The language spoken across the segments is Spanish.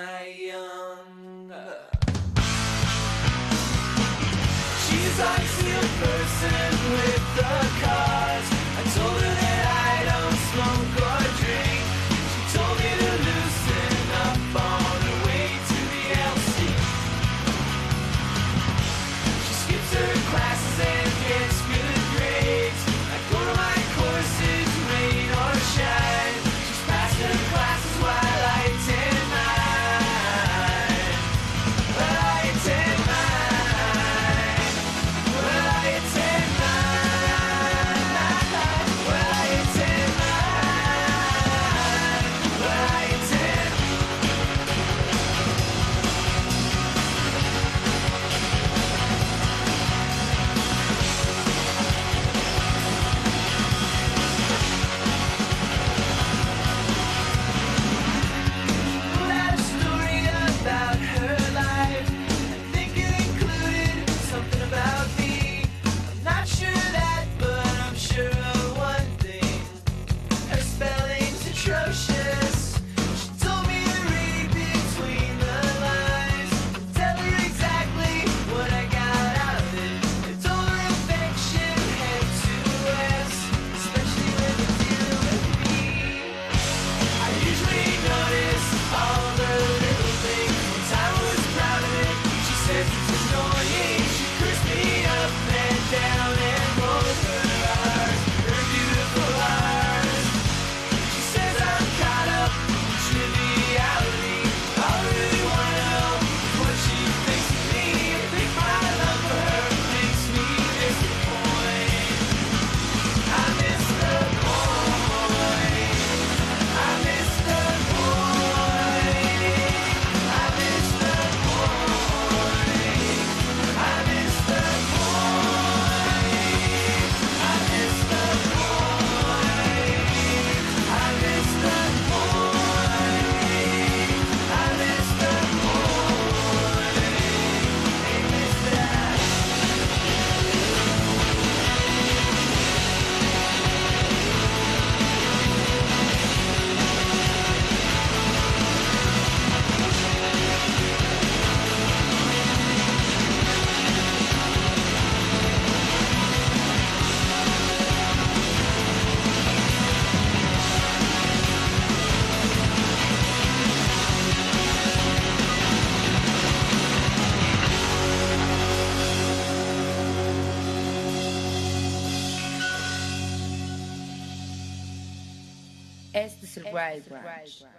my young. She's like a person with the car.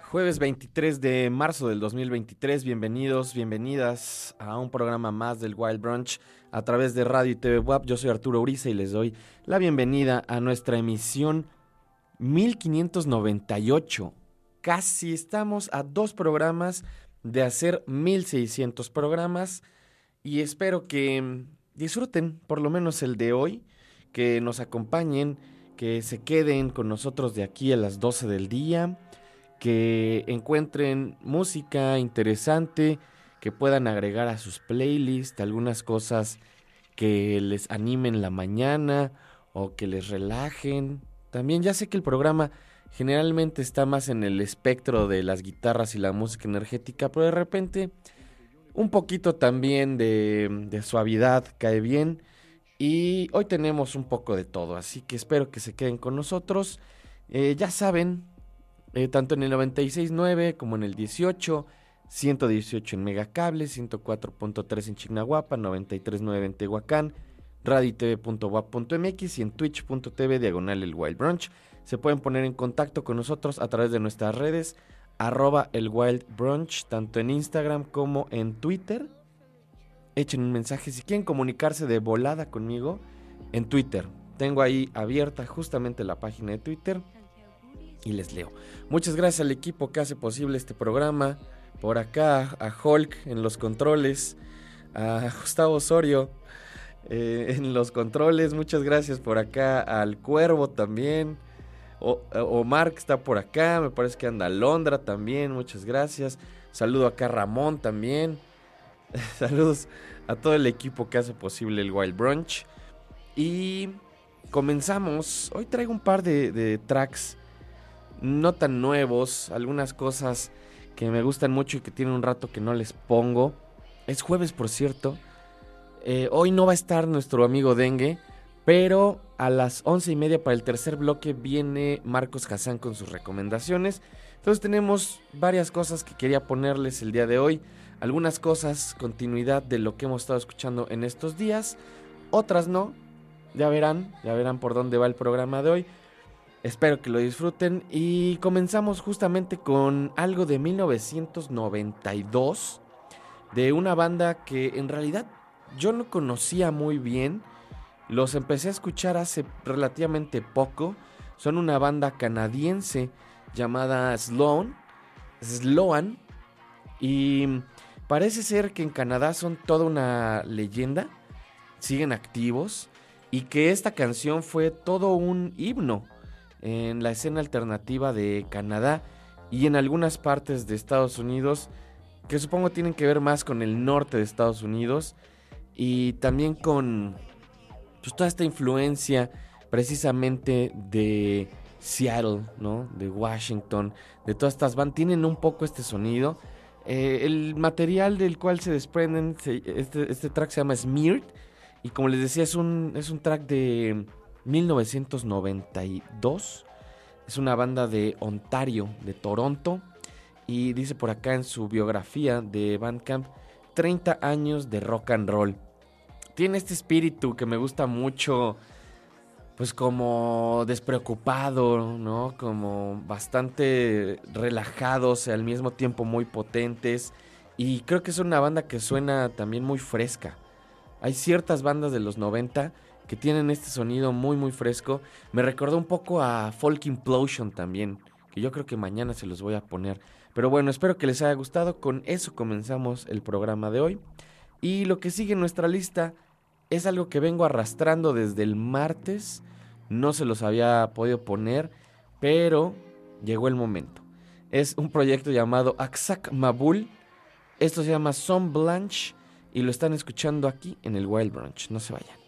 Jueves 23 de marzo del 2023, bienvenidos, bienvenidas a un programa más del Wild Brunch a través de Radio y TV WAP. Yo soy Arturo Uriza y les doy la bienvenida a nuestra emisión 1598. Casi estamos a dos programas de hacer 1600 programas y espero que disfruten por lo menos el de hoy, que nos acompañen que se queden con nosotros de aquí a las 12 del día, que encuentren música interesante, que puedan agregar a sus playlists algunas cosas que les animen la mañana o que les relajen. También ya sé que el programa generalmente está más en el espectro de las guitarras y la música energética, pero de repente un poquito también de, de suavidad cae bien y hoy tenemos un poco de todo, así que espero que se queden con nosotros. Eh, ya saben, eh, tanto en el 96.9 como en el 18, 118 en Megacable, 104.3 en Chignahuapa, 93.9 en Tehuacán, raditv.wap.mx y en twitch.tv diagonal el Wild Brunch. Se pueden poner en contacto con nosotros a través de nuestras redes, arroba el Wild Brunch, tanto en Instagram como en Twitter echen un mensaje. Si quieren comunicarse de volada conmigo, en Twitter. Tengo ahí abierta justamente la página de Twitter y les leo. Muchas gracias al equipo que hace posible este programa. Por acá a Hulk en los controles, a Gustavo Osorio eh, en los controles. Muchas gracias por acá al Cuervo también. O, Omar está por acá, me parece que anda Londra también, muchas gracias. Saludo acá a Ramón también. Saludos a todo el equipo que hace posible el Wild Brunch. Y comenzamos. Hoy traigo un par de, tracks no tan nuevos, algunas cosas que me gustan mucho y que tienen un rato que no les pongo. Es jueves, por cierto. Eh, hoy no va a estar nuestro amigo Dengue, pero a las once y media para el tercer bloque viene Marcos Hassan con sus recomendaciones. Entonces tenemos varias cosas que quería ponerles el día de hoy algunas cosas, continuidad de lo que hemos estado escuchando en estos días, otras no, ya verán, ya verán por dónde va el programa de hoy. Espero que lo disfruten y comenzamos justamente con algo de 1992 de una banda que en realidad yo no conocía muy bien. Los empecé a escuchar hace relativamente poco. Son una banda canadiense llamada Sloan, Sloan y Parece ser que en Canadá son toda una leyenda, siguen activos y que esta canción fue todo un himno en la escena alternativa de Canadá y en algunas partes de Estados Unidos que supongo tienen que ver más con el norte de Estados Unidos y también con pues, toda esta influencia precisamente de Seattle, ¿no? De Washington, de todas estas bandas, tienen un poco este sonido eh, el material del cual se desprenden, este, este, track se llama Smeared. Y como les decía, es un, es un track de 1992. Es una banda de Ontario, de Toronto. Y dice por acá en su biografía de Bandcamp, 30 años de rock and roll. Tiene este espíritu que me gusta mucho pues como despreocupado, ¿no? Como bastante relajados al mismo tiempo muy potentes. Y creo que es una banda que suena también muy fresca. Hay ciertas bandas de los 90 que tienen este sonido muy muy fresco. Me recordó un poco a Folk Implosion también, que yo creo que mañana se los voy a poner. Pero bueno, espero que les haya gustado. Con eso comenzamos el programa de hoy. Y lo que sigue en nuestra lista es algo que vengo arrastrando desde el martes no se los había podido poner, pero llegó el momento. Es un proyecto llamado Aksak Mabul. Esto se llama Son Blanche y lo están escuchando aquí en el Wild Brunch. No se vayan.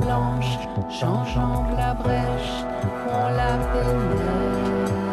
blanche, changeant la brèche, on la pénètre.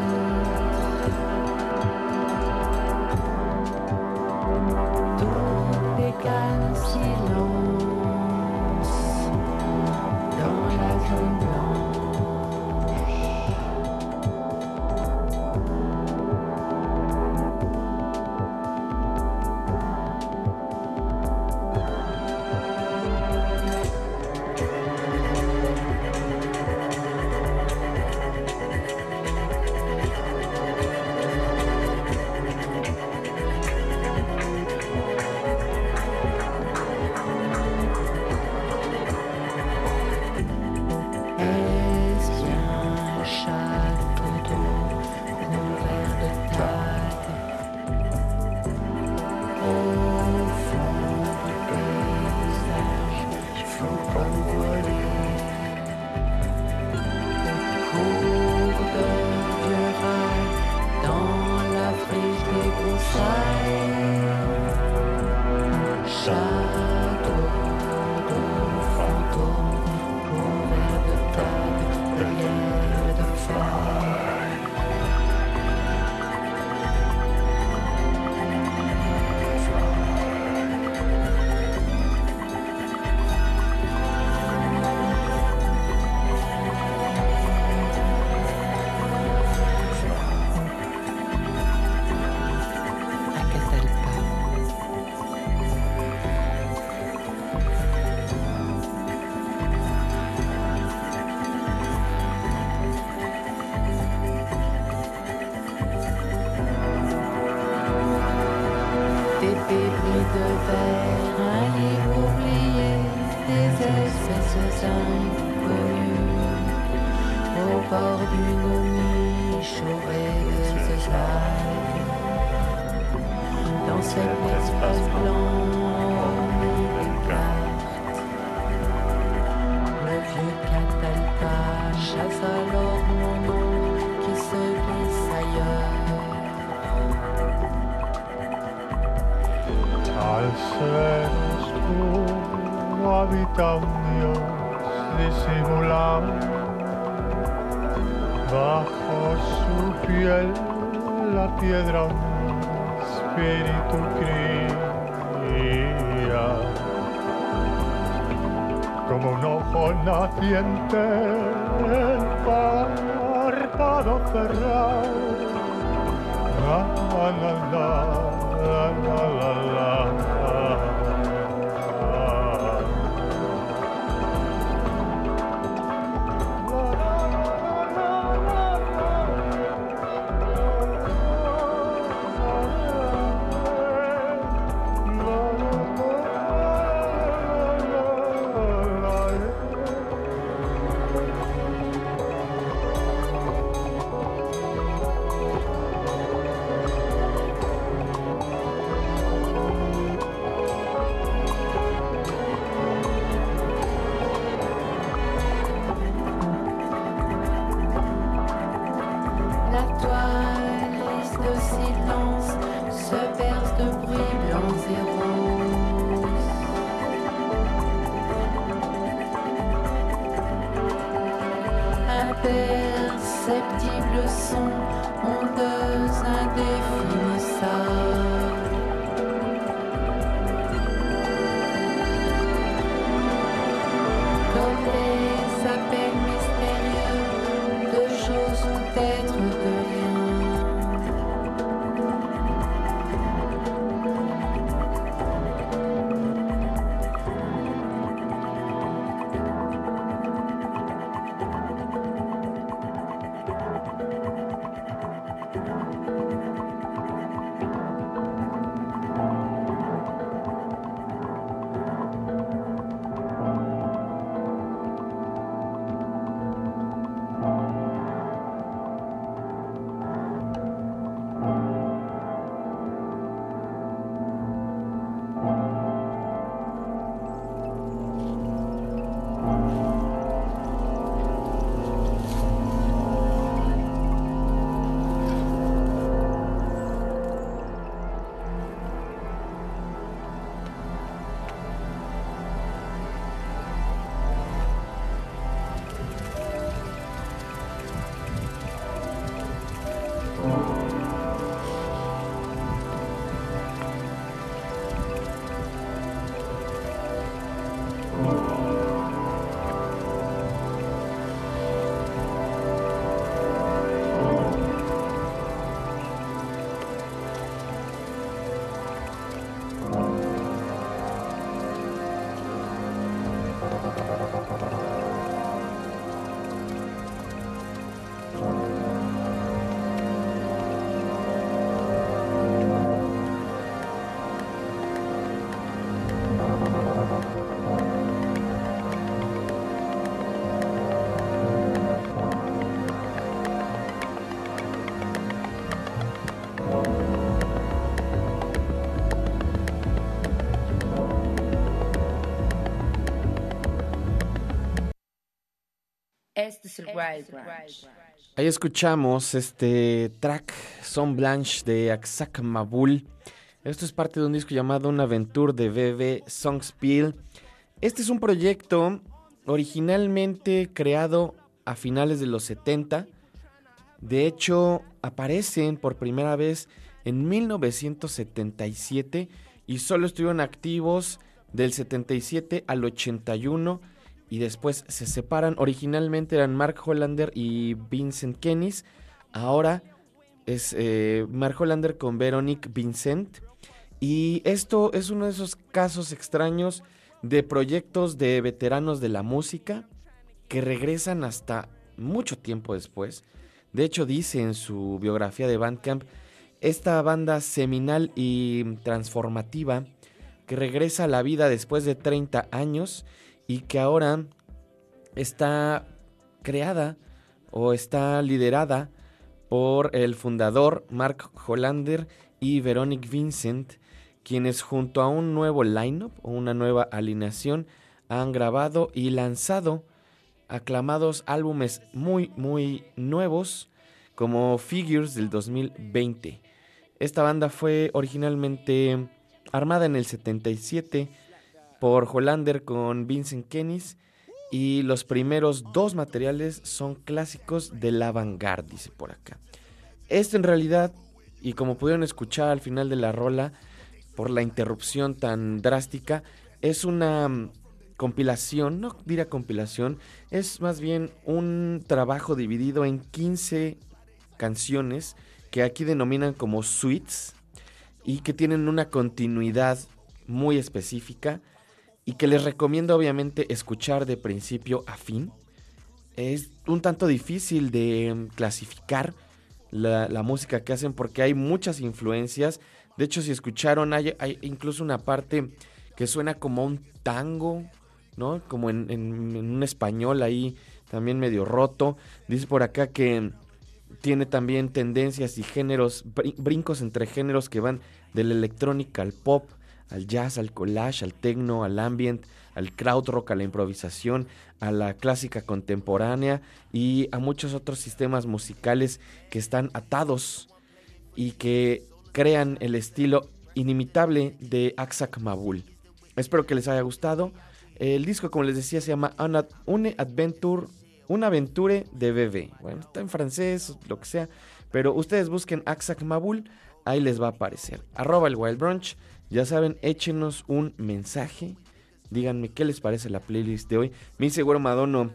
la piedra espíritu cría. Como un ojo naciente, el párpado cerrado. La, la, la, la, la, la, la. Este es el Wild Branch. Ahí escuchamos este track Son Blanche de Aksak Mabul. Esto es parte de un disco llamado Una Aventure de BB Songspiel. Este es un proyecto originalmente creado a finales de los 70. De hecho, aparecen por primera vez en 1977 y solo estuvieron activos del 77 al 81 y después se separan. Originalmente eran Mark Hollander y Vincent Kennis. Ahora es eh, Mark Hollander con Veronique Vincent. Y esto es uno de esos casos extraños de proyectos de veteranos de la música que regresan hasta mucho tiempo después. De hecho, dice en su biografía de Bandcamp, esta banda seminal y transformativa que regresa a la vida después de 30 años y que ahora está creada o está liderada por el fundador Mark Hollander y Veronique Vincent, quienes junto a un nuevo lineup o una nueva alineación han grabado y lanzado aclamados álbumes muy muy nuevos como Figures del 2020. Esta banda fue originalmente armada en el 77 por Hollander con Vincent Kennis y los primeros dos materiales son clásicos de la vanguard, dice por acá. Esto en realidad, y como pudieron escuchar al final de la rola, por la interrupción tan drástica, es una mm, compilación, no dirá compilación, es más bien un trabajo dividido en 15 canciones que aquí denominan como suites y que tienen una continuidad muy específica y que les recomiendo obviamente escuchar de principio a fin. Es un tanto difícil de mm, clasificar la, música que hacen porque hay muchas influencias. De hecho, si escucharon, hay, incluso una parte que suena como un tango, ¿no? Como en, un español ahí también medio roto. Dice por acá que tiene también tendencias y géneros, brincos entre géneros que van de la electrónica al pop, al jazz, al collage, al techno, al ambient, al krautrock, a la improvisación, a la clásica contemporánea y a muchos otros sistemas musicales que están atados y que crean el estilo inimitable de Aksak Mabul. Espero que les haya gustado. El disco, como les decía, se llama Une Adventure, una aventure de bebé. Bueno, está en francés, lo que sea, pero ustedes busquen Aksak Mabul, ahí les va a aparecer. Arroba el Wild Brunch. Ya saben, échenos un mensaje. Díganme qué les parece la playlist de hoy. Mi seguro Madono,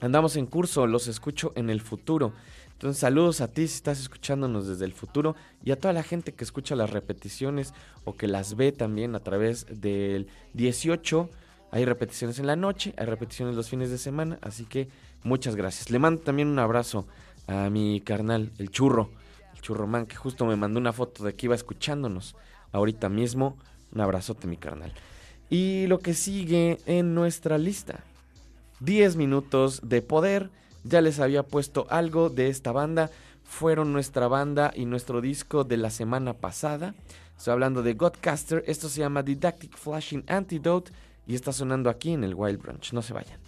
andamos en curso, los escucho en el futuro. Entonces, saludos a ti si estás escuchándonos desde el futuro y a toda la gente que escucha las repeticiones o que las ve también a través del 18. Hay repeticiones en la noche, hay repeticiones los fines de semana, así que muchas gracias. Le mando también un abrazo a mi carnal, el churro, el churromán, que justo me mandó una foto de que iba escuchándonos ahorita mismo. Un abrazote, mi carnal. Y lo que sigue en nuestra lista. 10 minutos de poder. Ya les había puesto algo de esta banda. Fueron nuestra banda y nuestro disco de la semana pasada. Estoy hablando de Godcaster. Esto se llama Didactic Flashing Antidote. Y está sonando aquí en el Wild Branch. No se vayan.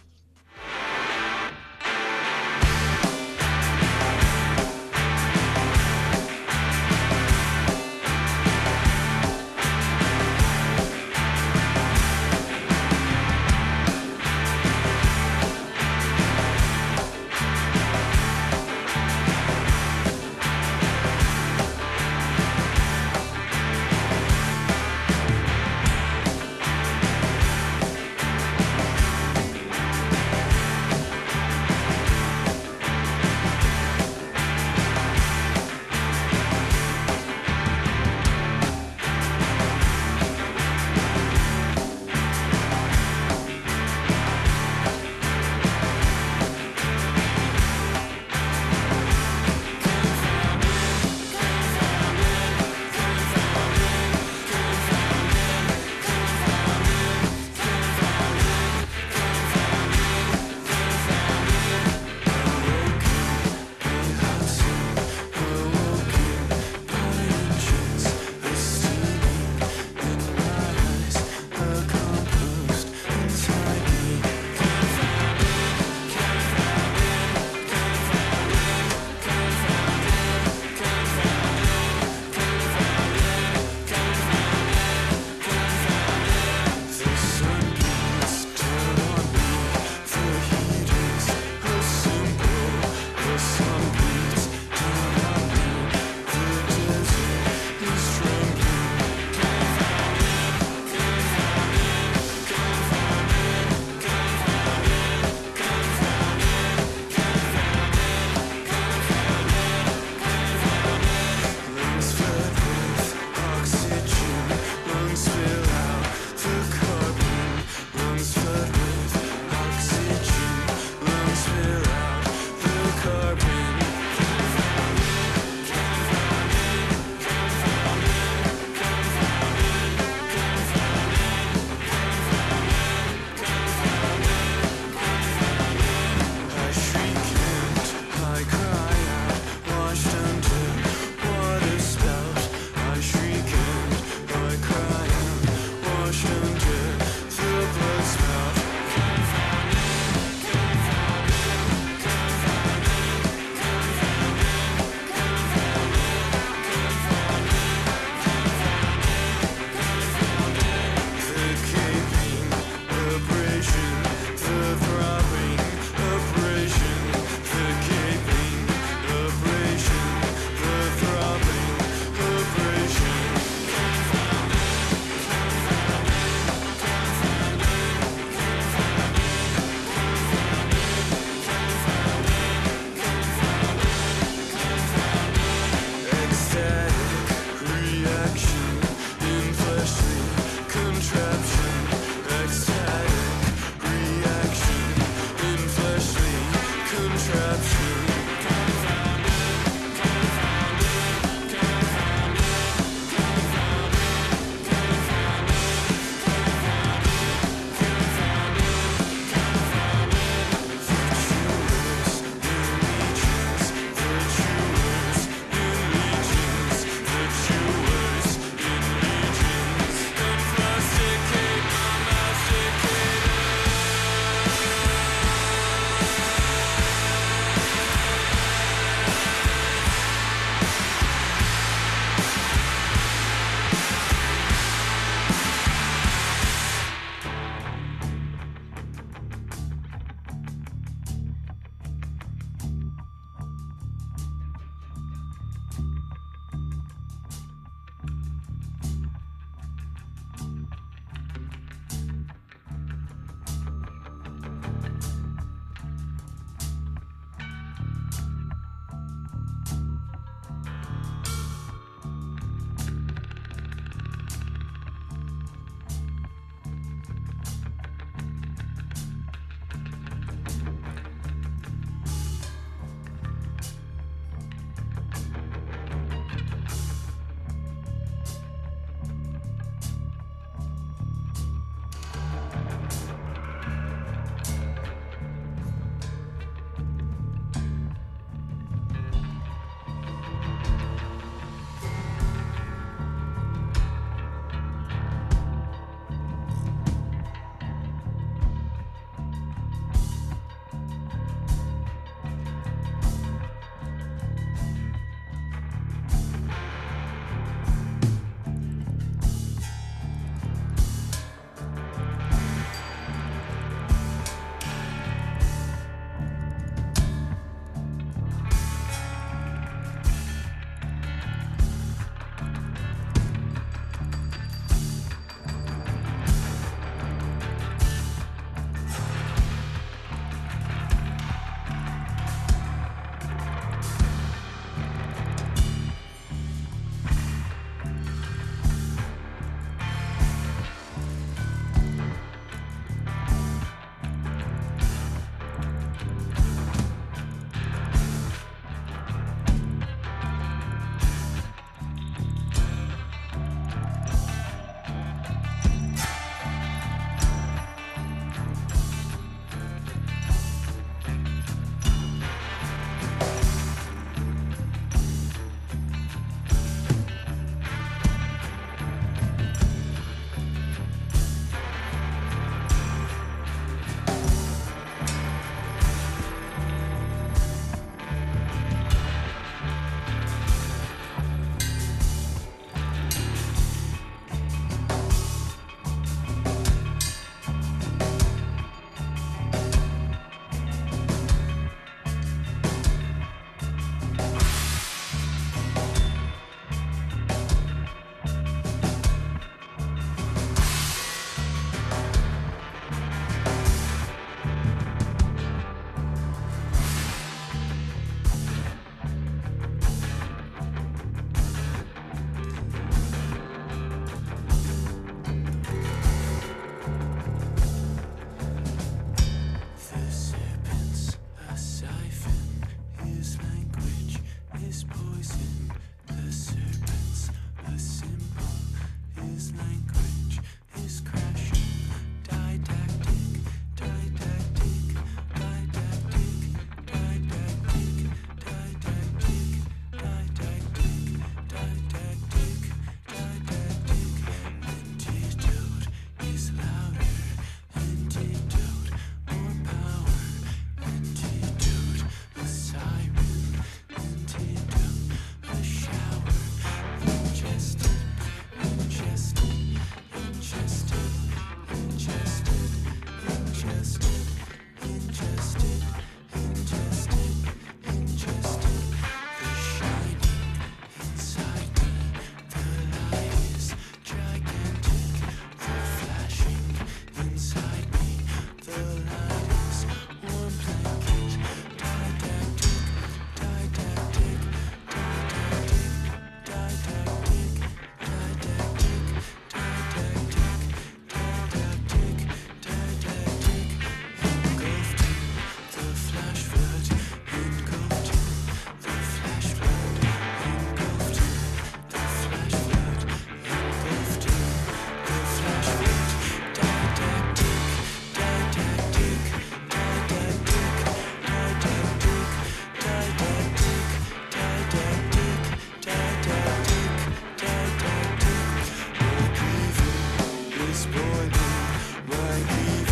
But even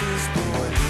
this boy.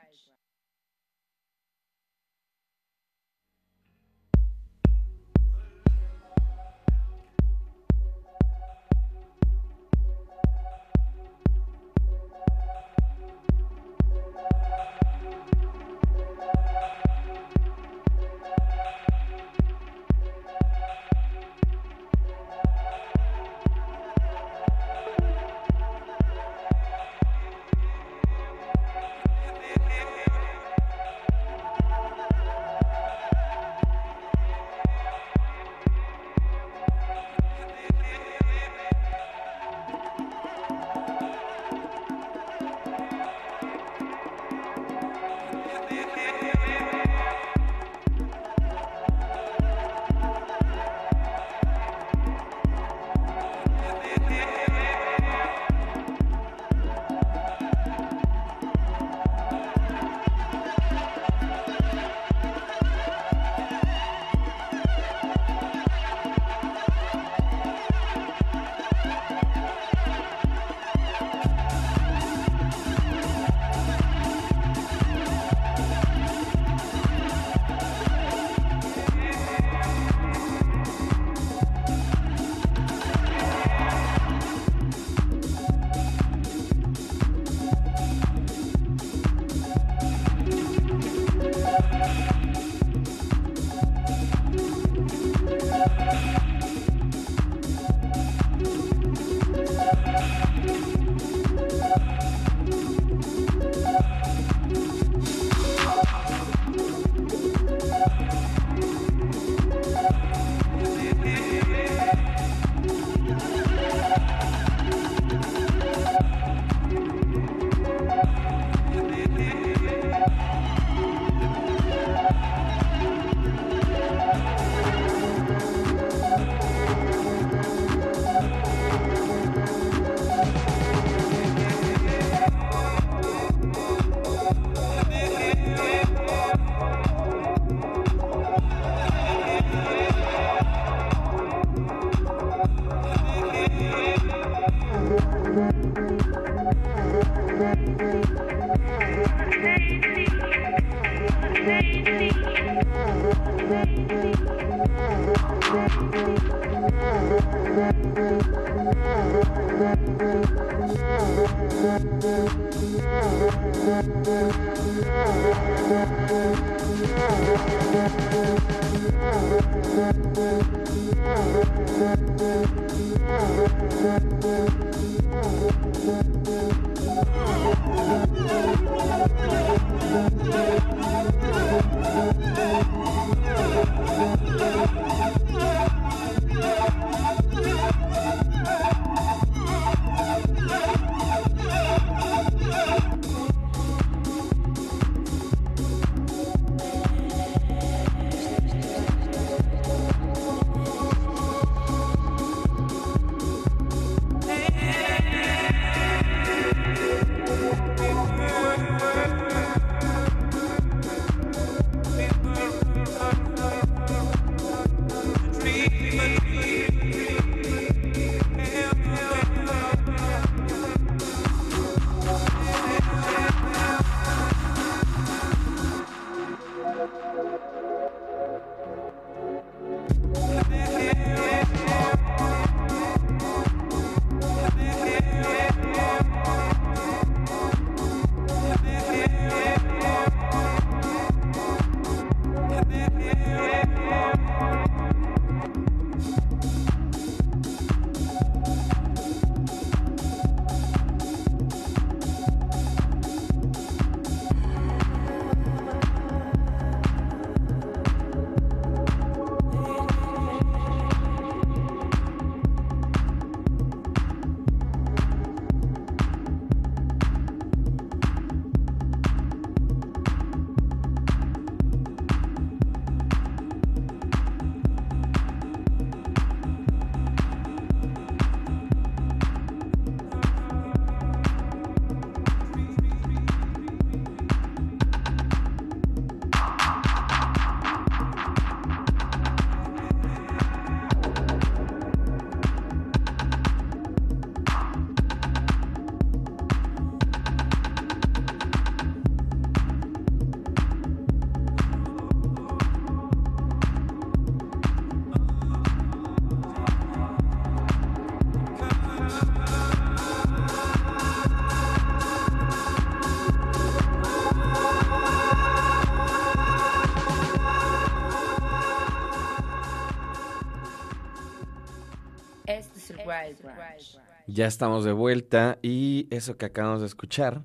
Ya estamos de vuelta y eso que acabamos de escuchar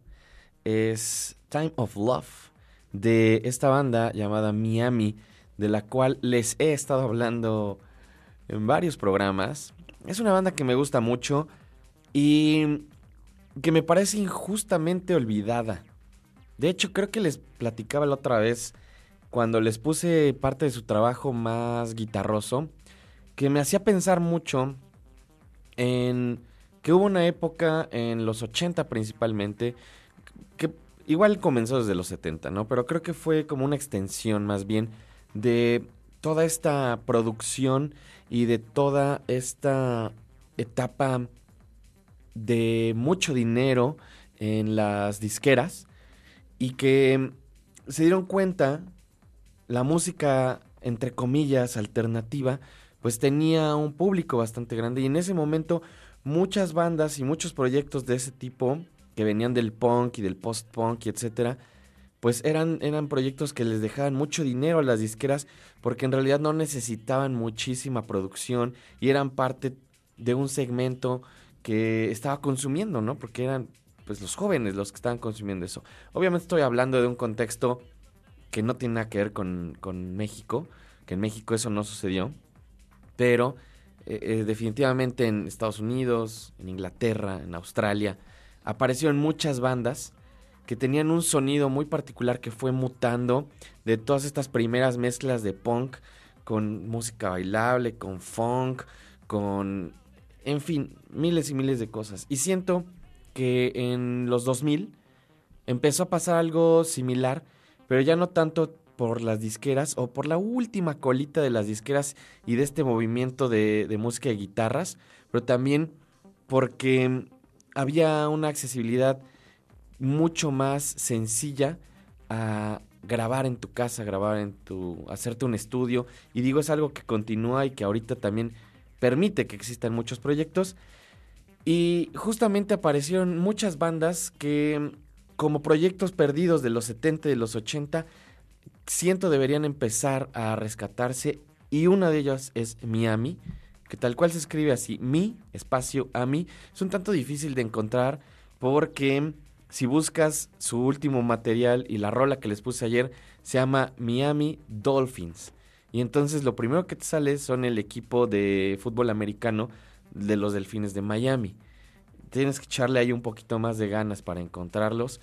es Time of Love de esta banda llamada Miami, de la cual les he estado hablando en varios programas. Es una banda que me gusta mucho y que me parece injustamente olvidada. De hecho, creo que les platicaba la otra vez cuando les puse parte de su trabajo más guitarroso, que me hacía pensar mucho en que hubo una época en los 80 principalmente, que igual comenzó desde los 70, ¿no? Pero creo que fue como una extensión más bien de toda esta producción y de toda esta etapa de mucho dinero en las disqueras y que se dieron cuenta la música entre comillas alternativa pues tenía un público bastante grande y en ese momento muchas bandas y muchos proyectos de ese tipo que venían del punk y del post-punk y etcétera, pues eran, eran proyectos que les dejaban mucho dinero a las disqueras porque en realidad no necesitaban muchísima producción y eran parte de un segmento que estaba consumiendo, ¿no? Porque eran pues los jóvenes los que estaban consumiendo eso. Obviamente estoy hablando de un contexto que no tiene nada que ver con, con México, que en México eso no sucedió, pero eh, eh, definitivamente en Estados Unidos, en Inglaterra, en Australia, aparecieron muchas bandas que tenían un sonido muy particular que fue mutando de todas estas primeras mezclas de punk con música bailable, con funk, con, en fin, miles y miles de cosas. Y siento que en los 2000 empezó a pasar algo similar, pero ya no tanto por las disqueras o por la última colita de las disqueras y de este movimiento de, música de guitarras, pero también porque había una accesibilidad mucho más sencilla a grabar en tu casa, grabar en tu, hacerte un estudio. Y digo, es algo que continúa y que ahorita también permite que existan muchos proyectos. Y justamente aparecieron muchas bandas que, como proyectos perdidos de los 70 y de los 80, siento deberían empezar a rescatarse. Y una de ellas es Miami, que tal cual se escribe así, mi espacio a mí. Es un tanto difícil de encontrar porque si buscas su último material y la rola que les puse ayer, se llama Miami Dolphins. Y entonces lo primero que te sale son el equipo de fútbol americano de los Delfines de Miami. Tienes que echarle ahí un poquito más de ganas para encontrarlos.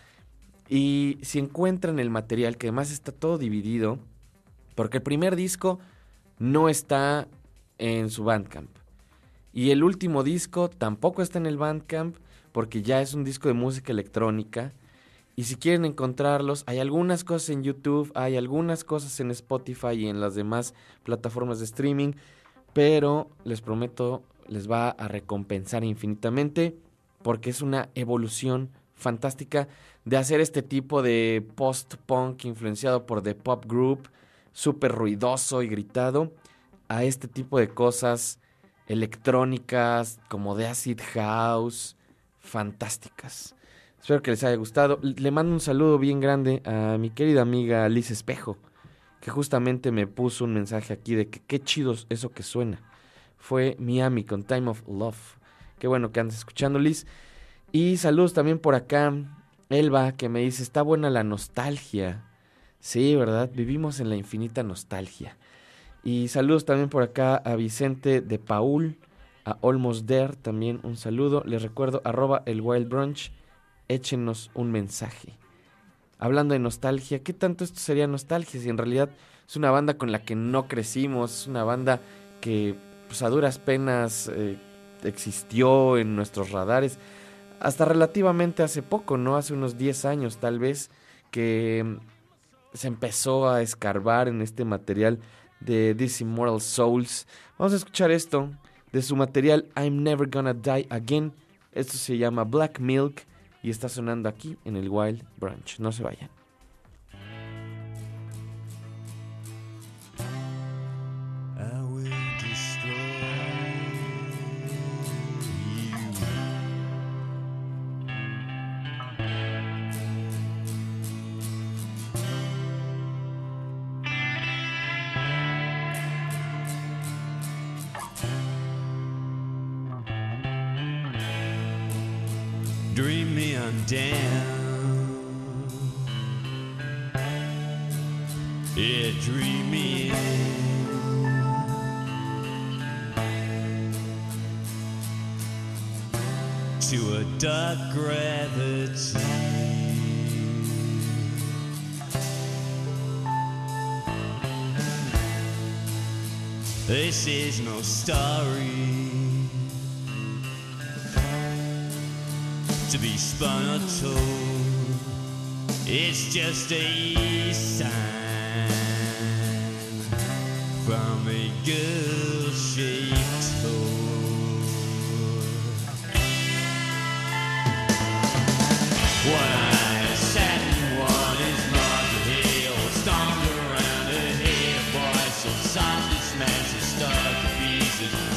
Y si encuentran el material, que además está todo dividido, porque el primer disco no está en su Bandcamp. Y el último disco tampoco está en el Bandcamp porque ya es un disco de música electrónica. Y si quieren encontrarlos, hay algunas cosas en YouTube, hay algunas cosas en Spotify y en las demás plataformas de streaming, pero les prometo, les va a recompensar infinitamente porque es una evolución fantástica de hacer este tipo de post-punk influenciado por The Pop Group, súper ruidoso y gritado, a este tipo de cosas electrónicas como de acid house, fantásticas. Espero que les haya gustado. Le mando un saludo bien grande a mi querida amiga Liz Espejo, que justamente me puso un mensaje aquí de que qué chido eso que suena. Fue Miami con Time of Love. Qué bueno que andes escuchando, Liz. Y saludos también por acá. Elba, que me dice, está buena la nostalgia. Sí, ¿verdad? Vivimos en la infinita nostalgia. Y saludos también por acá a Vicente de Paul, a Almost There también un saludo. Les recuerdo, arroba el Wild Brunch, échenos un mensaje. Hablando de nostalgia, ¿qué tanto esto sería nostalgia? Si en realidad es una banda con la que no crecimos, es una banda que pues, a duras penas eh, existió en nuestros radares. Hasta relativamente hace poco, ¿no? Hace unos 10 años tal vez, que mm, se empezó a escarbar en este material de This Immortal Souls. Vamos a escuchar esto de su material I'm Never Gonna Die Again. Esto se llama Black Milk y está sonando aquí en el Wild Branch. No se vayan. original story to be spun or told. It's just a sign. Thank you.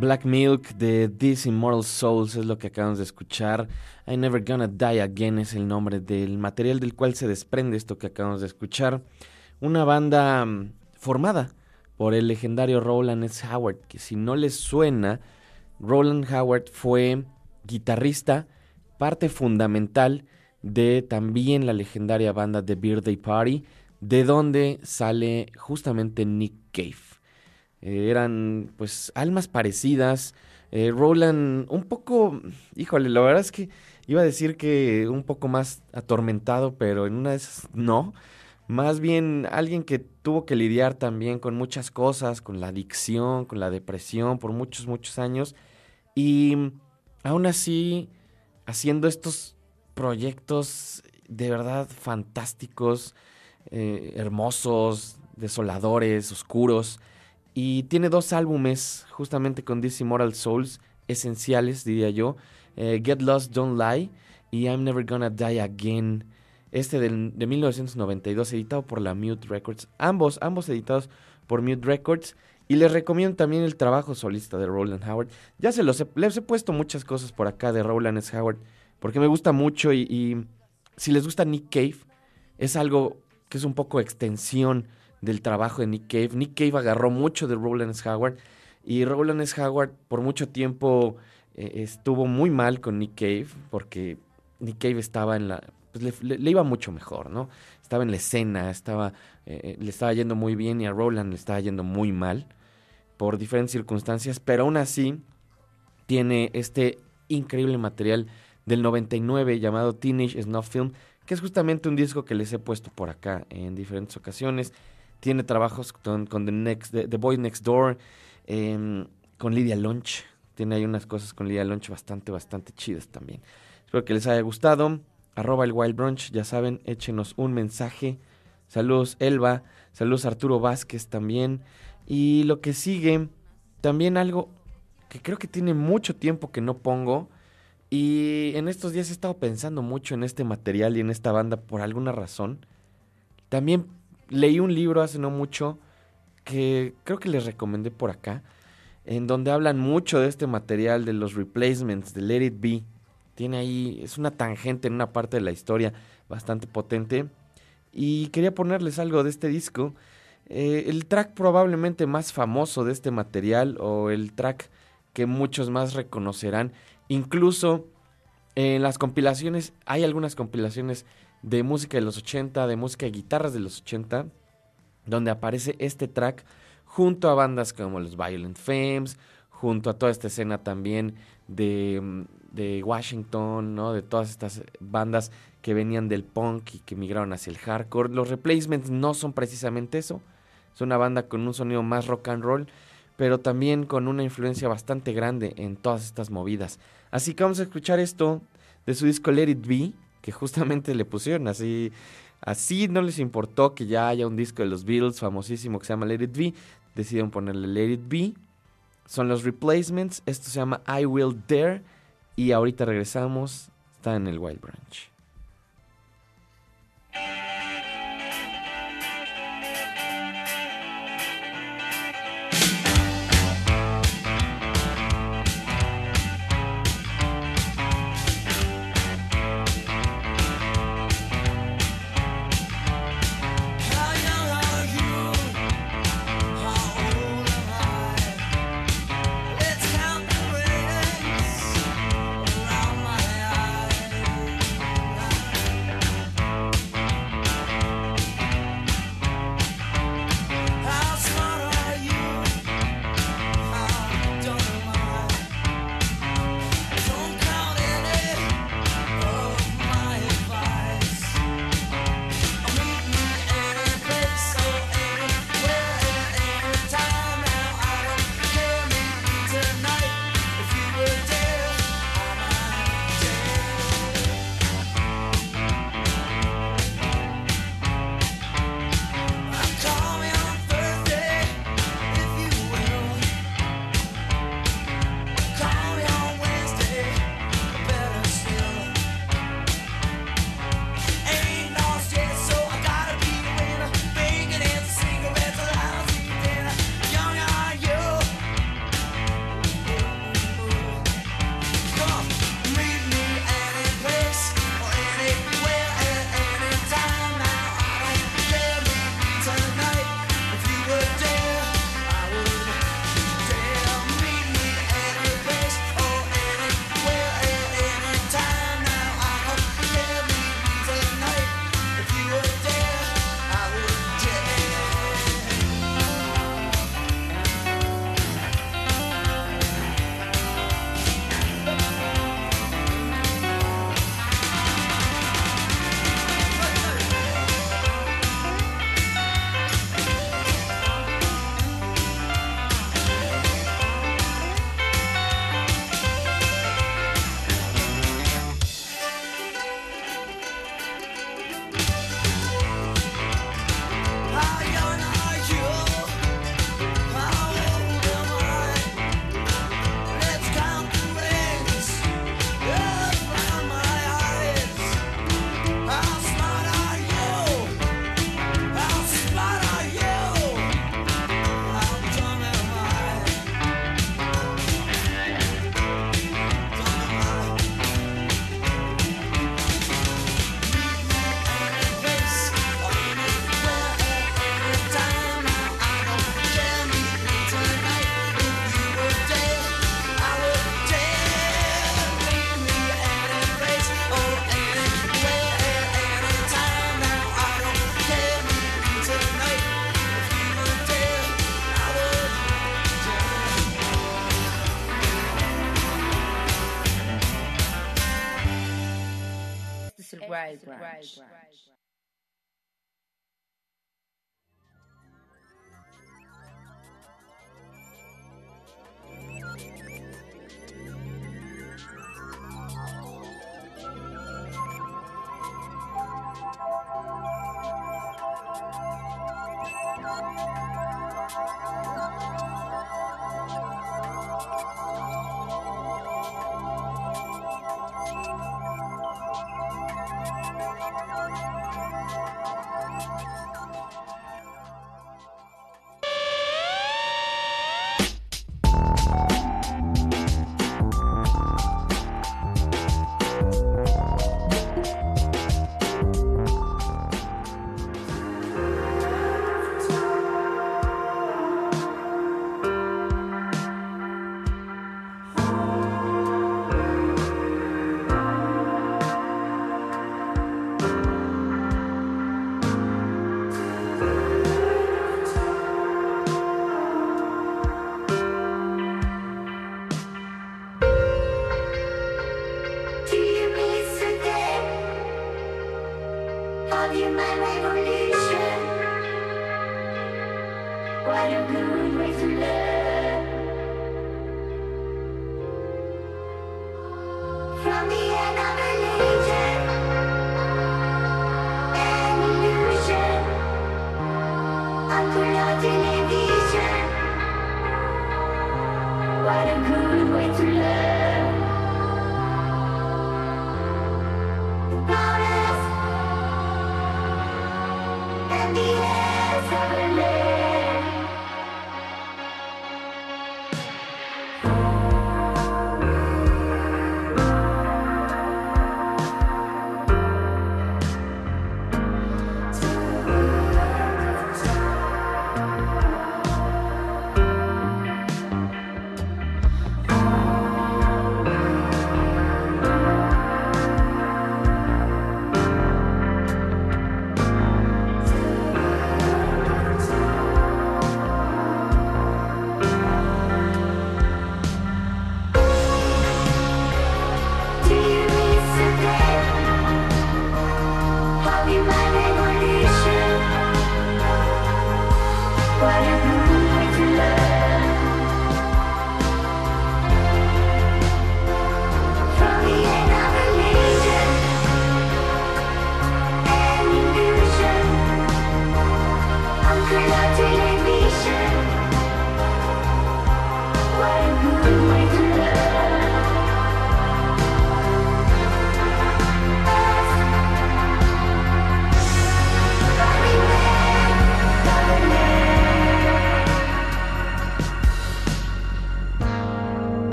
Black Milk de These Immortal Souls es lo que acabamos de escuchar. I Never Gonna Die Again es el nombre del material del cual se desprende esto que acabamos de escuchar. Una banda mm, formada por el legendario Roland S. Howard, que si no les suena, Roland Howard fue guitarrista, parte fundamental de también la legendaria banda The Birthday Party, de donde sale justamente Nick Cave. Eh, eran pues almas parecidas. Eh, Roland un poco, híjole, la verdad es que iba a decir que un poco más atormentado, pero en una de esas no. Más bien alguien que tuvo que lidiar también con muchas cosas, con la adicción, con la depresión por muchos, muchos años. Y aún así, haciendo estos proyectos de verdad fantásticos, eh, hermosos, desoladores, oscuros. Y tiene dos álbumes justamente con This Immortal Souls, esenciales, diría yo. eh, Get Lost, Don't Lie y I'm Never Gonna Die Again. Este del- de 1992, editado por la Mute Records. Ambos, ambos editados por Mute Records. Y les recomiendo también el trabajo solista de Roland Howard. Ya se los he, puesto muchas cosas por acá de Roland S. Howard. Porque me gusta mucho y si les gusta Nick Cave, es algo que es un poco extensión del trabajo de Nick Cave. Nick Cave agarró mucho de Roland S. Howard y Roland S. Howard por mucho tiempo eh, estuvo muy mal con Nick Cave porque Nick Cave estaba en la... Pues le, iba mucho mejor, ¿no? Estaba en la escena, estaba, eh, le estaba yendo muy bien y a Roland le estaba yendo muy mal por diferentes circunstancias, pero aún así tiene este increíble material del 99 llamado Teenage Snuff Film, que es justamente un disco que les he puesto por acá en diferentes ocasiones. Tiene trabajos con, The, Next, The, The Boy Next Door, em, con Lydia Lunch. Tiene ahí unas cosas con Lydia Lunch bastante, bastante chidas también. Espero que les haya gustado. Arroba el Wild Brunch, ya saben, échenos un mensaje. Saludos Elba, saludos Arturo Vázquez también. Y lo que sigue, también algo que creo que tiene mucho tiempo que no pongo. Y en estos días he estado pensando mucho en este material y en esta banda por alguna razón. También leí un libro hace no mucho que creo que les recomendé por acá, en donde hablan mucho de este material, de los replacements, de Let It Be. Tiene ahí, es una tangente en una parte de la historia bastante potente. Y quería ponerles algo de este disco. Eh, el track probablemente más famoso de este material o el track que muchos más reconocerán. Incluso en las compilaciones, hay algunas compilaciones de música de los 80, de música de guitarras de los 80, donde aparece este track junto a bandas como los Violent Femmes, junto a toda esta escena también de, de Washington, ¿no? De todas estas bandas que venían del punk y que migraron hacia el hardcore. Los replacements no son precisamente eso. Es una banda con un sonido más rock and roll, pero también con una influencia bastante grande en todas estas movidas. Así que vamos a escuchar esto de su disco Let It Be, que justamente le pusieron así. Así no les importó que ya haya un disco de los Beatles famosísimo que se llama Let It Be. Decidieron ponerle Let It Be. Son los replacements. Esto se llama I Will Dare. Y ahorita regresamos. Está en el Wild Branch. Wild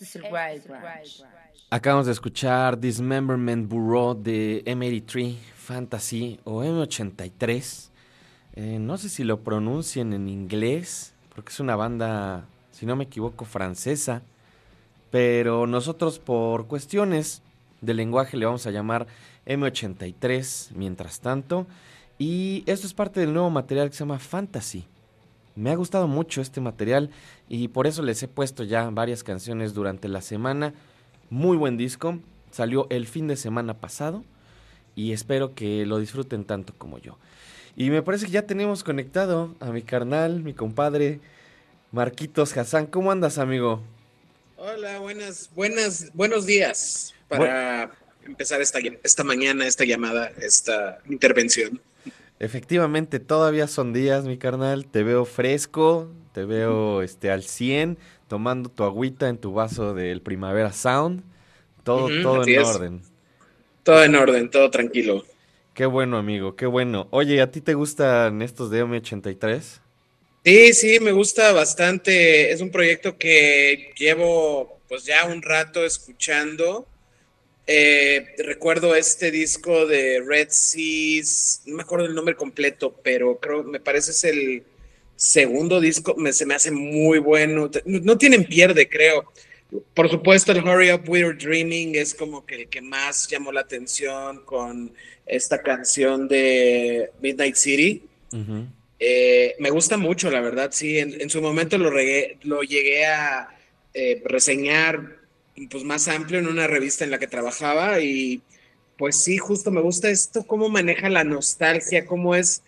Este es el Wild Branch. Acabamos de escuchar Dismemberment Bureau de M83 Fantasy o M83. Eh, no sé si lo pronuncien en inglés, porque es una banda, si no me equivoco, francesa. Pero nosotros por cuestiones de lenguaje le vamos a llamar M83 mientras tanto. Y esto es parte del nuevo material que se llama Fantasy. Me ha gustado mucho este material y por eso les he puesto ya varias canciones durante la semana. Muy buen disco. Salió el fin de semana pasado y espero que lo disfruten tanto como yo. Y me parece que ya tenemos conectado a mi carnal, mi compadre Marquitos Hassan. ¿Cómo andas, amigo? Hola, buenas, buenas, buenos días para empezar esta, esta mañana, esta llamada, esta intervención. Efectivamente, todavía son días, mi carnal. Te veo fresco, te veo este al 100, tomando tu agüita en tu vaso del Primavera Sound. Todo, todo en es. orden. Todo en orden, todo tranquilo. Qué bueno, amigo, qué bueno. Oye, ¿a ti te gustan estos de M83? Sí, sí, me gusta bastante. Es un proyecto que llevo pues ya un rato escuchando. Eh, recuerdo este disco de Red Seas, no me acuerdo el nombre completo, pero creo, me parece es el segundo disco, me, se me hace muy bueno. No, no tienen pierde, creo. Por supuesto, el Hurry Up We're Dreaming es como que el que más llamó la atención con esta canción de Midnight City. Eh, me gusta mucho, la verdad, sí. En, en su momento lo, regué- lo llegué a eh, reseñar pues, más amplio en una revista en la que trabajaba y pues sí, justo me gusta esto, cómo maneja la nostalgia, cómo es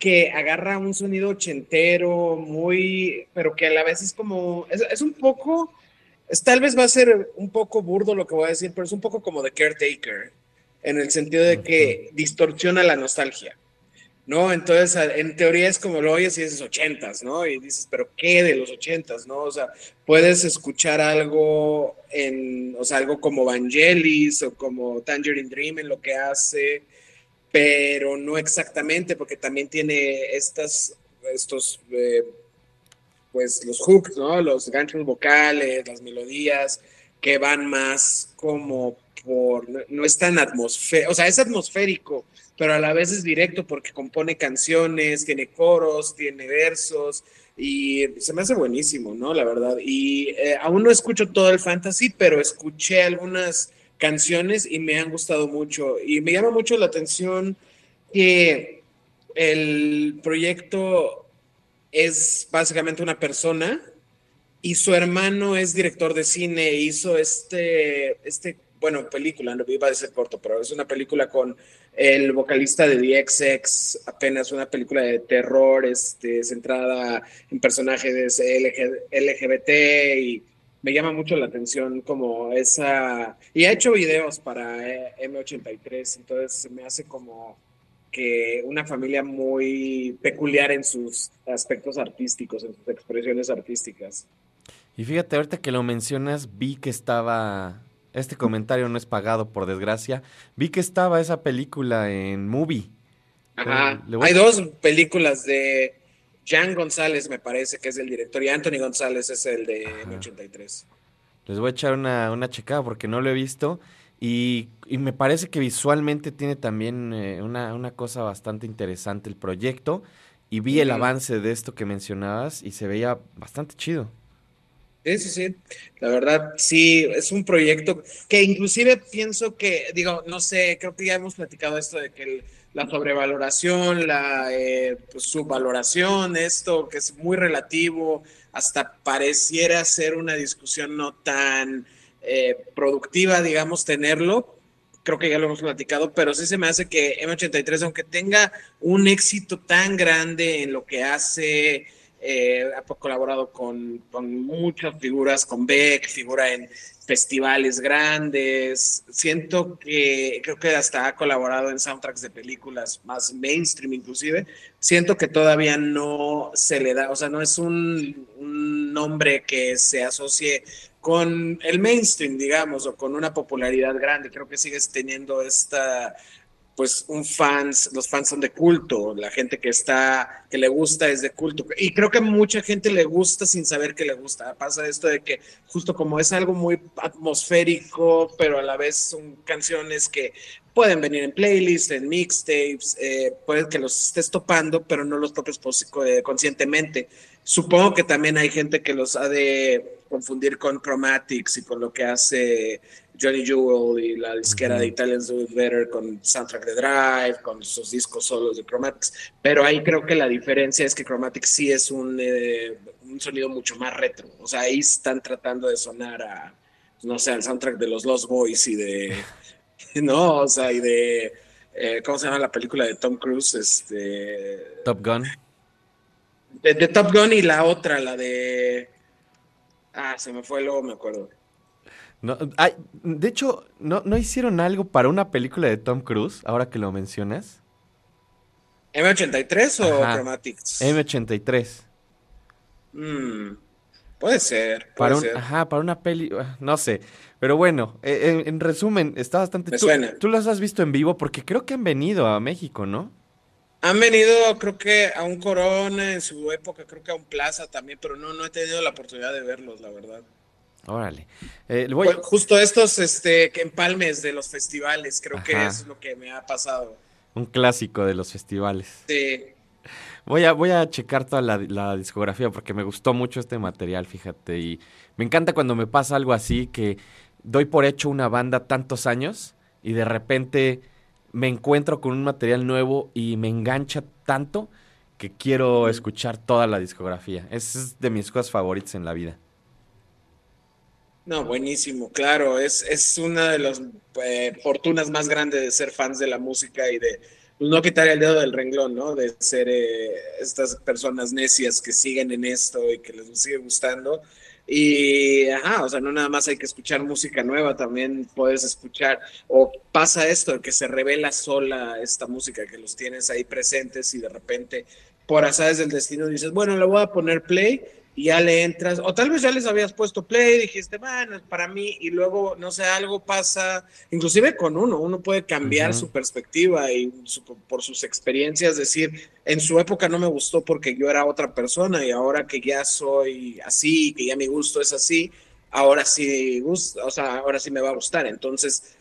que agarra un sonido ochentero, muy, pero que a la vez es como, es, es un poco, es, tal vez va a ser un poco burdo lo que voy a decir, pero es un poco como The Caretaker, en el sentido de que distorsiona la nostalgia. ¿No? Entonces, en teoría es como lo oyes y dices ochentas, ¿no? Y dices, pero ¿qué de los ochentas, no? O sea, puedes escuchar algo en, o sea, algo como Vangelis o como Tangerine Dream en lo que hace, pero no exactamente, porque también tiene estas, estos, eh, pues los hooks, ¿no? Los ganchos vocales, las melodías, que van más como por, no, no es tan atmosférico, o sea, es atmosférico, pero a la vez es directo porque compone canciones, tiene coros, tiene versos y se me hace buenísimo, ¿no? La verdad. Y eh, aún no escucho todo el fantasy, pero escuché algunas canciones y me han gustado mucho. Y me llama mucho la atención que el proyecto es básicamente una persona y su hermano es director de cine, hizo este, este, bueno, película, no iba a decir corto, pero es una película con el vocalista de The XX, apenas una película de terror, este, centrada en personajes LG LGBT y me llama mucho la atención como esa, y ha hecho videos para eh, M83, entonces me hace como que una familia muy peculiar en sus aspectos artísticos, en sus expresiones artísticas. Y fíjate, ahorita que lo mencionas, vi que estaba. Este comentario no es pagado, por desgracia. Vi que estaba esa película en movie. Ajá. Le voy- Hay dos películas de Jan González, me parece que es el director, y Anthony González es el de Ajá. M83. Les voy a echar una, una checada porque no lo he visto. Y, y me parece que visualmente tiene también eh, una, una cosa bastante interesante el proyecto. Y vi el avance de esto que mencionabas y se veía bastante chido. Sí, sí, sí. La verdad, sí, es un proyecto que inclusive pienso que, digo, no sé, creo que ya hemos platicado esto de que la sobrevaloración, la eh, pues, subvaloración, esto que es muy relativo, hasta pareciera ser una discusión no tan eh, productiva, digamos, tenerlo. Creo que ya lo hemos platicado, pero sí se me hace que M83, aunque tenga un éxito tan grande en lo que hace, eh, ha colaborado con, con muchas figuras, con Beck, figura en festivales grandes. Siento que creo que hasta ha colaborado en soundtracks de películas más mainstream inclusive. Siento que todavía no se le da, o sea, no es un, un nombre que se asocie con el mainstream, digamos, o con una popularidad grande. Creo que sigues teniendo esta pues un fans, los fans son de culto, la gente que está, que le gusta es de culto. Y creo que mucha gente le gusta sin saber que le gusta. Pasa esto de que justo como es algo muy atmosférico, pero a la vez son canciones que pueden venir en playlists, en mixtapes, eh, puede que los estés topando, pero no los topes eh, conscientemente. Supongo que también hay gente que los ha de confundir con Chromatics y con lo que hace Johnny Jewel y la disquera de Italians Do It Better con Soundtrack de Drive, con sus discos solos de Chromatics. Pero ahí creo que la diferencia es que Chromatics sí es un, eh, un sonido mucho más retro. O sea, ahí están tratando de sonar a, no sé, al soundtrack de los Lost Boys y de, no, o sea, y de, eh, ¿cómo se llama la película de Tom Cruise? Este, Top Gun. de, de Top Gun y la otra, la de, ah, se me fue, luego me acuerdo. No, ay, de hecho, ¿no, ¿no hicieron algo para una película de Tom Cruise, ahora que lo mencionas? ¿M83 o Ajá. Chromatics? M83. Mm, puede ser, puede Para un, ser. ajá, para una peli, ah, no sé. Pero bueno, eh, en, en resumen, está bastante... Me tú, suena. tú los has visto en vivo porque creo que han venido a México, ¿no? Han venido, creo que a un Corona en su época, creo que a un Plaza también, pero no, no he tenido la oportunidad de verlos, la verdad. Órale. Eh, voy- Bueno, justo estos este, empalmes de los festivales, creo que es lo que me ha pasado. un clásico de los festivales. Sí. Voy a, voy a checar toda la, la discografía porque me gustó mucho este material, fíjate. Y me encanta cuando me pasa algo así que doy por hecho una banda tantos años y de repente me encuentro con un material nuevo y me engancha tanto que quiero escuchar toda la discografía. Es de mis cosas favoritas en la vida. No, buenísimo, claro, es, es una de las eh, fortunas más grandes de ser fans de la música y de pues, no quitar el dedo del renglón, ¿no? De ser eh, estas personas necias que siguen en esto y que les sigue gustando. Y, ajá, o sea, no nada más hay que escuchar música nueva, también puedes escuchar, o pasa esto, que se revela sola esta música, que los tienes ahí presentes y de repente, por azares del destino, dices, bueno, le voy a poner play y ya le entras, o tal vez ya les habías puesto play y dijiste, bueno, es para mí, y luego, no sé, algo pasa, inclusive con uno, uno puede cambiar su perspectiva y su- por sus experiencias, decir, en su época no me gustó porque yo era otra persona y ahora que ya soy así, que ya mi gusto es así, ahora sí gusta, o sea, ahora sí me va a gustar. Entonces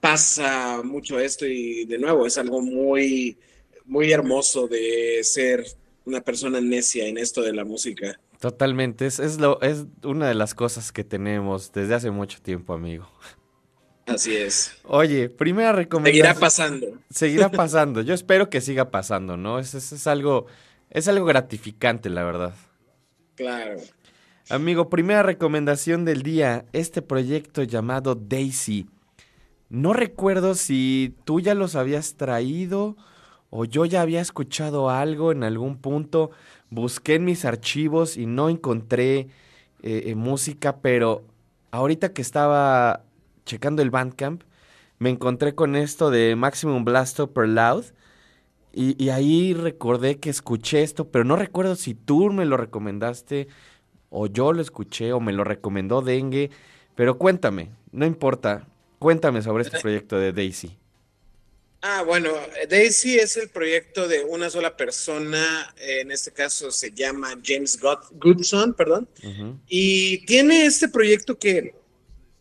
pasa mucho esto y de nuevo es algo muy, muy hermoso de ser una persona necia en esto de la música. Totalmente, es, es, lo, es una de las cosas que tenemos desde hace mucho tiempo, amigo. Así es. Oye, primera Seguirá recomendación. pasando. Seguirá pasando. Yo espero que siga pasando, ¿no? Es, es, es algo, es algo gratificante, la verdad. Claro. Amigo, primera recomendación del día, este proyecto llamado Daisy. No recuerdo si tú ya los habías traído o yo ya había escuchado algo en algún punto. Busqué en mis archivos y no encontré eh, eh, música, pero ahorita que estaba checando el Bandcamp, me encontré con esto de Maximum Blast Per Loud. Y, y ahí recordé que escuché esto, pero no recuerdo si tú me lo recomendaste o yo lo escuché o me lo recomendó Dengue. Pero cuéntame, no importa, cuéntame sobre este proyecto de Daisy. Ah, bueno, Daisy es el proyecto de una sola persona, eh, en este caso se llama James Goodson, perdón, y tiene este proyecto que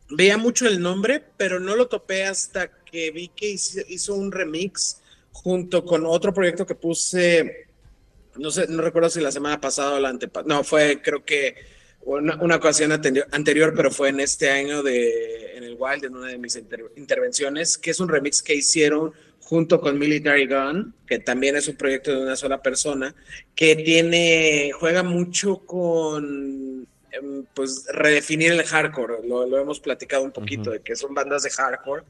veía mucho el nombre, pero no lo topé hasta que vi que hizo, hizo un remix junto con otro proyecto que puse, no sé, no recuerdo si la semana pasada o la antepasada, no, fue creo que una, una ocasión anterior, anterior, pero fue en este año de, en el Wild, en una de mis inter- intervenciones, que es un remix que hicieron junto con Military Gun, que también es un proyecto de una sola persona, que tiene, juega mucho con, em, pues, redefinir el hardcore, lo, lo hemos platicado un poquito, Ujú. de que son bandas de hardcore,